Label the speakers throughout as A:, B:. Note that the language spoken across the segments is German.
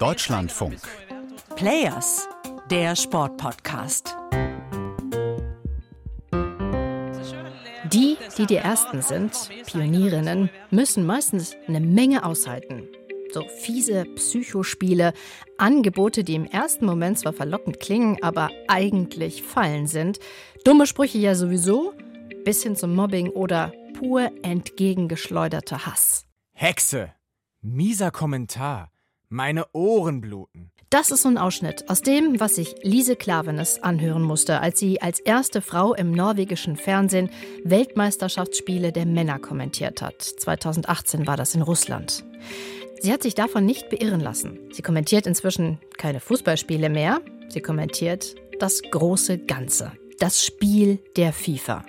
A: Deutschlandfunk.
B: Players, der Sportpodcast. Die, die die Ersten sind, Pionierinnen, müssen meistens eine Menge aushalten. So fiese Psychospiele, Angebote, die im ersten Moment zwar verlockend klingen, aber eigentlich Fallen sind, dumme Sprüche ja sowieso, bis hin zum Mobbing oder pur entgegengeschleuderter Hass.
C: Hexe! Mieser Kommentar. Meine Ohren bluten.
B: Das ist so ein Ausschnitt aus dem, was sich Lise Klavenes anhören musste, als sie als erste Frau im norwegischen Fernsehen Weltmeisterschaftsspiele der Männer kommentiert hat. 2018 war das in Russland. Sie hat sich davon nicht beirren lassen. Sie kommentiert inzwischen keine Fußballspiele mehr. Sie kommentiert das große Ganze, das Spiel der FIFA.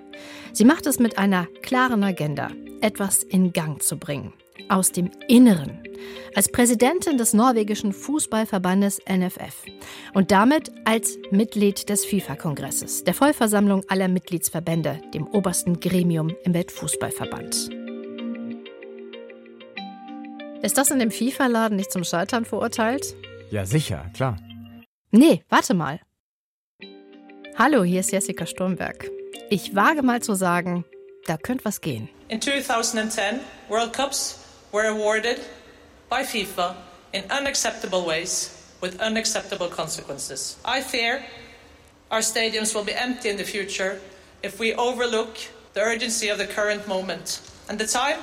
B: Sie macht es mit einer klaren Agenda, etwas in Gang zu bringen aus dem Inneren als Präsidentin des norwegischen Fußballverbandes NFF und damit als Mitglied des FIFA-Kongresses, der Vollversammlung aller Mitgliedsverbände, dem obersten Gremium im Weltfußballverband. Ist das in dem FIFA-Laden nicht zum Scheitern verurteilt?
C: Ja, sicher, klar.
B: Nee, warte mal. Hallo, hier ist Jessica Sturmberg. Ich wage mal zu sagen, da könnte was gehen.
D: In 2010, World Cups were awarded by FIFA in unacceptable ways with unacceptable consequences. I fear our stadiums will be empty in the future if we overlook the urgency of the current moment. And the time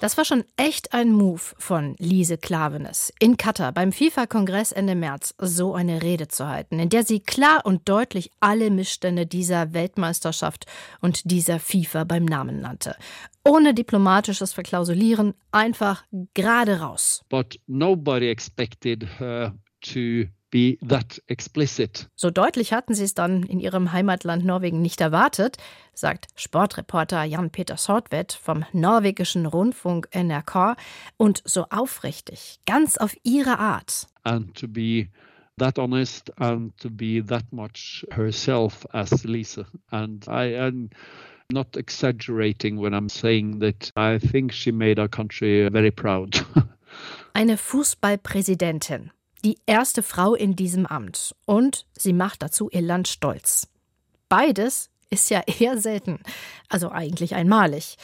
B: Das war schon echt ein Move von Lise Klavenes, in Katar beim FIFA-Kongress Ende März so eine Rede zu halten, in der sie klar und deutlich alle Missstände dieser Weltmeisterschaft und dieser FIFA beim Namen nannte. Ohne diplomatisches Verklausulieren, einfach gerade raus.
E: But nobody expected her to be that explicit.
B: So deutlich hatten sie es dann in ihrem Heimatland Norwegen nicht erwartet, sagt Sportreporter Jan-Peter Sortvedt vom norwegischen Rundfunk NRK und so aufrichtig, ganz auf ihre Art.
E: And to be that honest and to be that much herself as Lisa. And I am not exaggerating when I'm saying that I think she made our country very proud.
B: Eine Fußballpräsidentin, die erste Frau in diesem Amt. Und sie macht dazu ihr Land stolz. Beides ist ja eher selten, also eigentlich einmalig.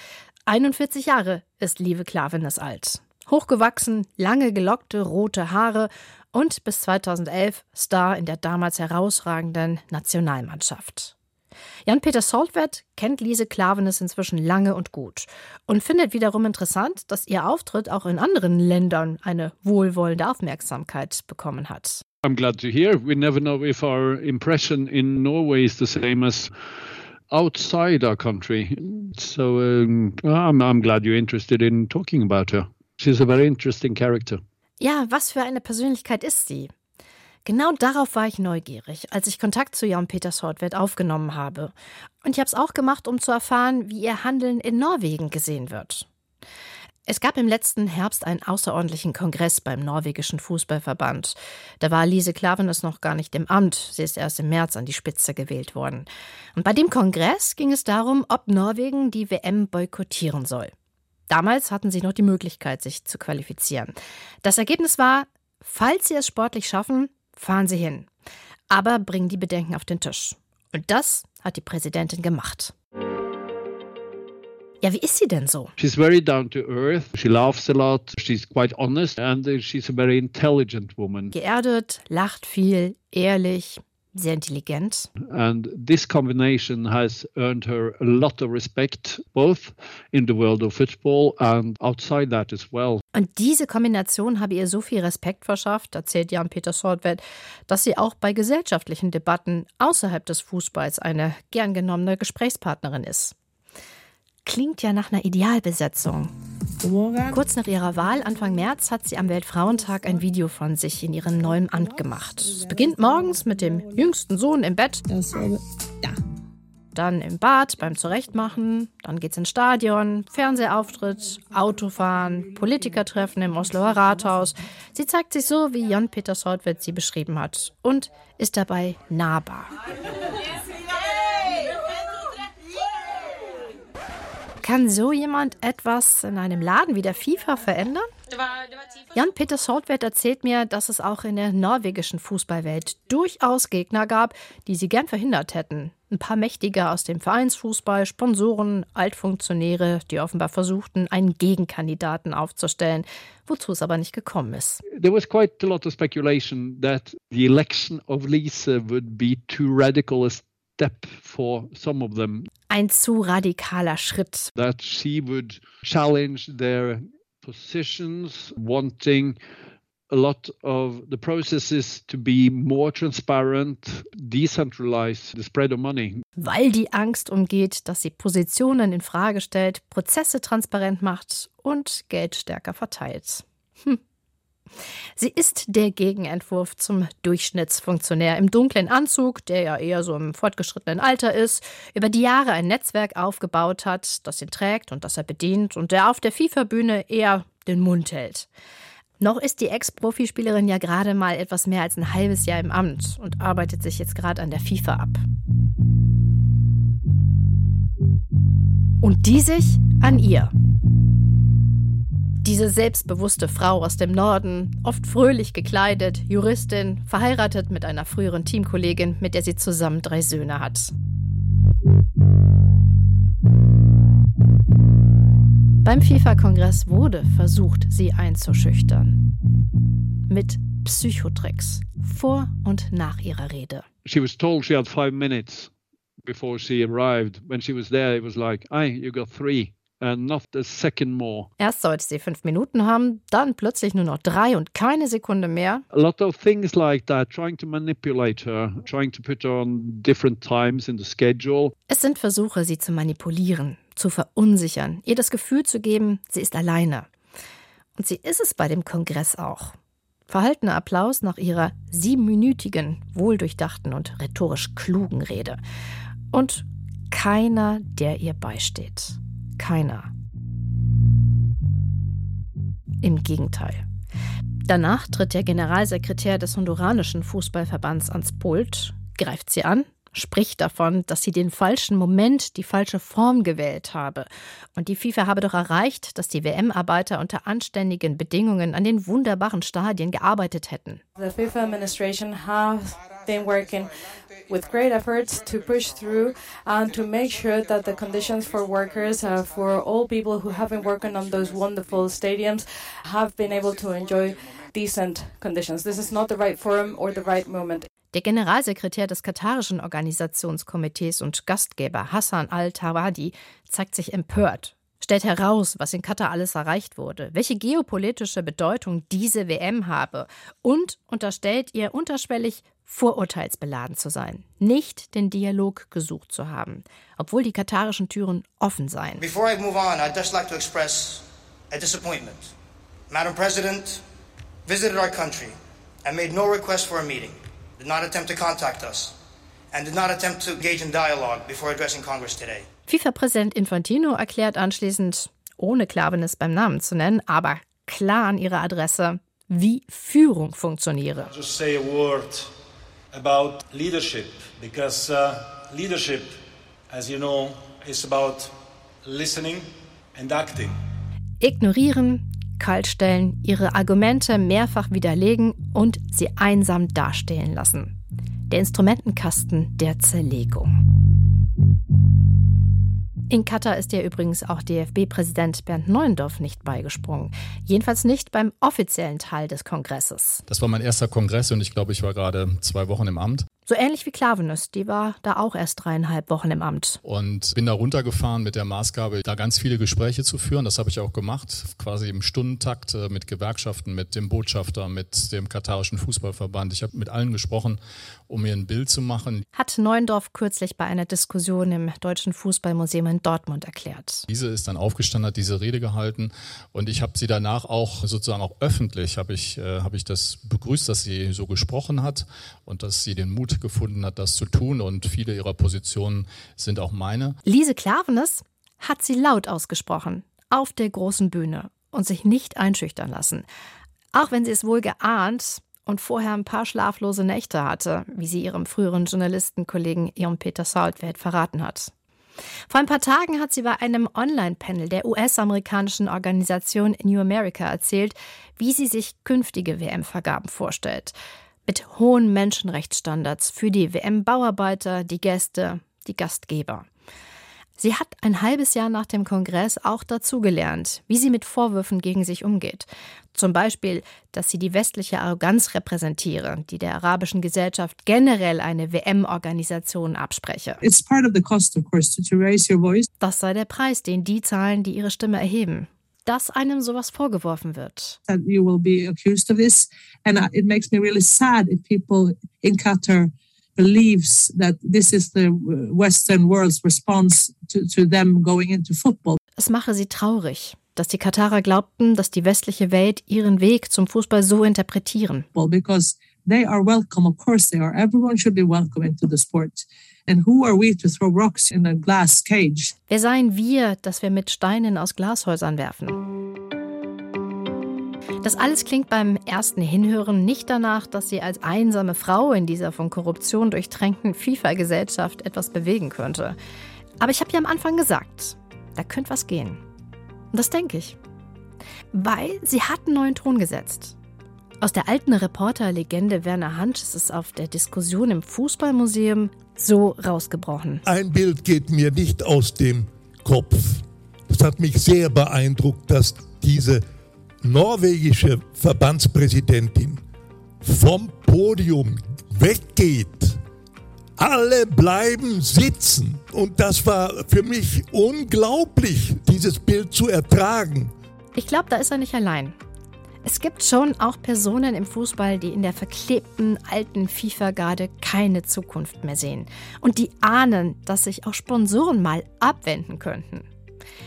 B: 41 Jahre ist Lieve Klavenes alt. Hochgewachsen, lange gelockte rote Haare und bis 2011 Star in der damals herausragenden Nationalmannschaft. Jan-Peter Soltwert kennt Lise Klavenes inzwischen lange und gut und findet wiederum interessant, dass ihr Auftritt auch in anderen Ländern eine wohlwollende Aufmerksamkeit bekommen hat.
E: I'm glad to hear. We never know if our impression in Norway is the same as outside our country. So um, I'm, I'm glad you're interested in talking about her. She's a very interesting character.
B: Ja, was für eine Persönlichkeit ist sie? Genau darauf war ich neugierig, als ich Kontakt zu Jan-Peter Sortwert aufgenommen habe. Und ich habe es auch gemacht, um zu erfahren, wie ihr Handeln in Norwegen gesehen wird. Es gab im letzten Herbst einen außerordentlichen Kongress beim norwegischen Fußballverband. Da war Lise Klavenes noch gar nicht im Amt. Sie ist erst im März an die Spitze gewählt worden. Und bei dem Kongress ging es darum, ob Norwegen die WM boykottieren soll. Damals hatten sie noch die Möglichkeit, sich zu qualifizieren. Das Ergebnis war, falls sie es sportlich schaffen, fahren Sie hin. Aber bringen die Bedenken auf den Tisch. Und das hat die Präsidentin gemacht. Ja, wie ist sie denn so?
E: She's very down to earth. She laughs a lot. She's quite honest and she's a very intelligent woman.
B: Geerdet, lacht viel, ehrlich, sehr intelligent.
E: And this combination has earned her a lot of respect, both in the world of football and outside that as well.
B: Und diese Kombination habe ihr so viel Respekt verschafft, erzählt Jan-Peter Sortwett, dass sie auch bei gesellschaftlichen Debatten außerhalb des Fußballs eine gern genommene Gesprächspartnerin ist. Klingt ja nach einer Idealbesetzung. Kurz nach ihrer Wahl, Anfang März, hat sie am Weltfrauentag ein Video von sich in ihrem neuen Amt gemacht. Es beginnt morgens mit dem jüngsten Sohn im Bett. Dann im Bad beim Zurechtmachen, dann geht's ins Stadion, Fernsehauftritt, Autofahren, Politikertreffen im Osloer Rathaus. Sie zeigt sich so, wie Jan-Peter Soltwitz sie beschrieben hat und ist dabei nahbar. Kann so jemand etwas in einem Laden wie der FIFA verändern? Jan-Peter Soltwert erzählt mir, dass es auch in der norwegischen Fußballwelt durchaus Gegner gab, die sie gern verhindert hätten. Ein paar Mächtige aus dem Vereinsfußball, Sponsoren, Altfunktionäre, die offenbar versuchten, einen Gegenkandidaten aufzustellen, wozu es aber nicht gekommen ist.
E: There was quite a lot of speculation that the election of Lisa would be too radical a step for some of them.
B: Ein zu radikaler Schritt.
E: That she would challenge their positions, wanting a lot of the processes to be more transparent, decentralize the spread of money.
B: Weil die Angst umgeht, dass sie Positionen in Frage stellt, Prozesse transparent macht und Geld stärker verteilt. Hm. Sie ist der Gegenentwurf zum Durchschnittsfunktionär im dunklen Anzug, der ja eher so im fortgeschrittenen Alter ist, über die Jahre ein Netzwerk aufgebaut hat, das ihn trägt und das er bedient und der auf der FIFA-Bühne eher den Mund hält. Noch ist die Ex-Profispielerin ja gerade mal etwas mehr als ein halbes Jahr im Amt und arbeitet sich jetzt gerade an der FIFA ab. Und die sich an ihr. Diese selbstbewusste Frau aus dem Norden, oft fröhlich gekleidet, Juristin, verheiratet mit einer früheren Teamkollegin, mit der sie zusammen drei Söhne hat. Beim FIFA-Kongress wurde versucht, sie einzuschüchtern. Mit Psychotricks vor und nach ihrer Rede.
E: She was told she had five minutes before she arrived. When she was there, it was like, "Hey, you got three." And not a second more.
B: Erst sollte sie fünf Minuten haben, dann plötzlich nur noch drei und keine Sekunde mehr.
E: A lot of things like that, trying to manipulate her, trying to put her on different times in the schedule.
B: Es sind Versuche, sie zu manipulieren, zu verunsichern, ihr das Gefühl zu geben, sie ist alleine. Und sie ist es bei dem Kongress auch. Verhaltener Applaus nach ihrer siebenminütigen, wohldurchdachten und rhetorisch klugen Rede. Und keiner, der ihr beisteht keiner. Im Gegenteil. Danach tritt der Generalsekretär des honduranischen Fußballverbands ans Pult, greift sie an, spricht davon, dass sie den falschen Moment, die falsche Form gewählt habe. Und die FIFA habe doch erreicht, dass die WM-Arbeiter unter anständigen Bedingungen an den wunderbaren Stadien gearbeitet hätten.
A: The FIFA administration has been working with great efforts to push through and to make sure that the conditions for workers, uh, for all people who have been working on those wonderful stadiums, have been able to enjoy decent conditions. This is not the right forum or the right moment.
B: Der Generalsekretär des katarischen Organisationskomitees und Gastgeber Hassan al-Tawadi zeigt sich empört, stellt heraus, was in Katar alles erreicht wurde, welche geopolitische Bedeutung diese WM habe und unterstellt ihr unterschwellig vorurteilsbeladen zu sein, nicht den Dialog gesucht zu haben, obwohl die katarischen Türen offen seien.
F: Before I move on, I'd just like to express a disappointment. Madam President visited our country and made no request for a meeting, did not attempt to contact us, and did not attempt to engage in dialogue before addressing Congress today.
B: FIFA-Präsident Infantino erklärt anschließend, ohne Klavenes beim Namen zu nennen, aber klar an ihre Adresse, wie Führung funktioniere.
G: Just say a word about leadership because uh, leadership, as you know, is about listening and acting.
B: Ignorieren, kaltstellen, ihre Argumente mehrfach widerlegen und sie einsam dastehen lassen. Der Instrumentenkasten der Zerlegung. In Katar ist ja übrigens auch DFB-Präsident Bernd Neuendorf nicht beigesprungen. Jedenfalls nicht beim offiziellen Teil des Kongresses.
H: Das war mein erster Kongress und ich glaube, ich war gerade zwei Wochen im Amt.
B: So ähnlich wie Klavenus, die war da auch erst dreieinhalb Wochen im Amt.
H: Und bin da runtergefahren mit der Maßgabe, da ganz viele Gespräche zu führen. Das habe ich auch gemacht, quasi im Stundentakt äh, mit Gewerkschaften, mit dem Botschafter, mit dem katarischen Fußballverband. Ich habe mit allen gesprochen, um mir ein Bild zu machen.
B: Hat Neuendorf kürzlich bei einer Diskussion im Deutschen Fußballmuseum in Dortmund erklärt.
H: Diese ist dann aufgestanden, hat diese Rede gehalten und ich habe sie danach auch sozusagen auch öffentlich, habe ich, äh, habe ich das begrüßt, dass sie so gesprochen hat und dass sie den Mut gefunden hat, das zu tun. Und viele ihrer Positionen sind auch meine.
B: Lise Klavenes hat sie laut ausgesprochen, auf der großen Bühne und sich nicht einschüchtern lassen. Auch wenn sie es wohl geahnt und vorher ein paar schlaflose Nächte hatte, wie sie ihrem früheren Journalistenkollegen Jon Peter Saltwelt verraten hat. Vor ein paar Tagen hat sie bei einem Online-Panel der US-amerikanischen Organisation New America erzählt, wie sie sich künftige WM-Vergaben vorstellt. Mit hohen Menschenrechtsstandards für die WM-Bauarbeiter, die Gäste, die Gastgeber. Sie hat ein halbes Jahr nach dem Kongress auch dazugelernt, wie sie mit Vorwürfen gegen sich umgeht. Zum Beispiel, dass sie die westliche Arroganz repräsentiere, die der arabischen Gesellschaft generell eine WM-Organisation abspreche. Das sei der Preis, den die zahlen, die ihre Stimme erheben dass einem sowas vorgeworfen wird. That you will be accused of this and it makes me really sad if people in Qatar believes that this is the Western world's response to, to them going into football. Es mache sie traurig, dass die Katarer glaubten, dass die westliche Welt ihren Weg zum Fußball so interpretieren.
I: Because they are welcome, of course they are. Everyone should be welcome into the sport. And who are we to throw rocks in a glass cage?
B: Wer seien wir, dass wir mit Steinen aus Glashäusern werfen? Das alles klingt beim ersten Hinhören nicht danach, dass sie als einsame Frau in dieser von Korruption durchtränkten FIFA-Gesellschaft etwas bewegen könnte. Aber ich habe ja am Anfang gesagt, da könnte was gehen. Und das denke ich. Weil sie hat einen neuen Ton gesetzt. Aus der alten Reporterlegende Werner Hansch ist es auf der Diskussion im Fußballmuseum so rausgebrochen.
J: Ein Bild geht mir nicht aus dem Kopf. Es hat mich sehr beeindruckt, dass diese norwegische Verbandspräsidentin vom Podium weggeht. Alle bleiben sitzen. Und das war für mich unglaublich, dieses Bild zu ertragen.
B: Ich glaube, da ist er nicht allein. Es gibt schon auch Personen im Fußball, die in der verklebten alten FIFA-Garde keine Zukunft mehr sehen. Und die ahnen, dass sich auch Sponsoren mal abwenden könnten.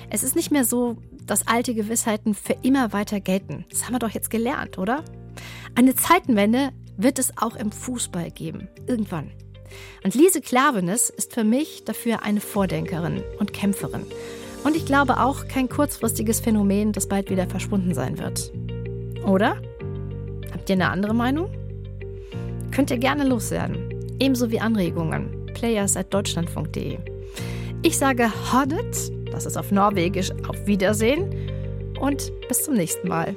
B: Es ist nicht mehr so, dass alte Gewissheiten für immer weiter gelten. Das haben wir doch jetzt gelernt, oder? Eine Zeitenwende wird es auch im Fußball geben. Irgendwann. Und Lise Klavenes ist für mich dafür eine Vordenkerin und Kämpferin. Und ich glaube auch kein kurzfristiges Phänomen, das bald wieder verschwunden sein wird. Oder? Habt ihr eine andere Meinung? Könnt ihr gerne loswerden. Ebenso wie Anregungen. Players at deutschlandfunk.de. Ich sage Hodet das ist auf Norwegisch auf Wiedersehen und bis zum nächsten Mal.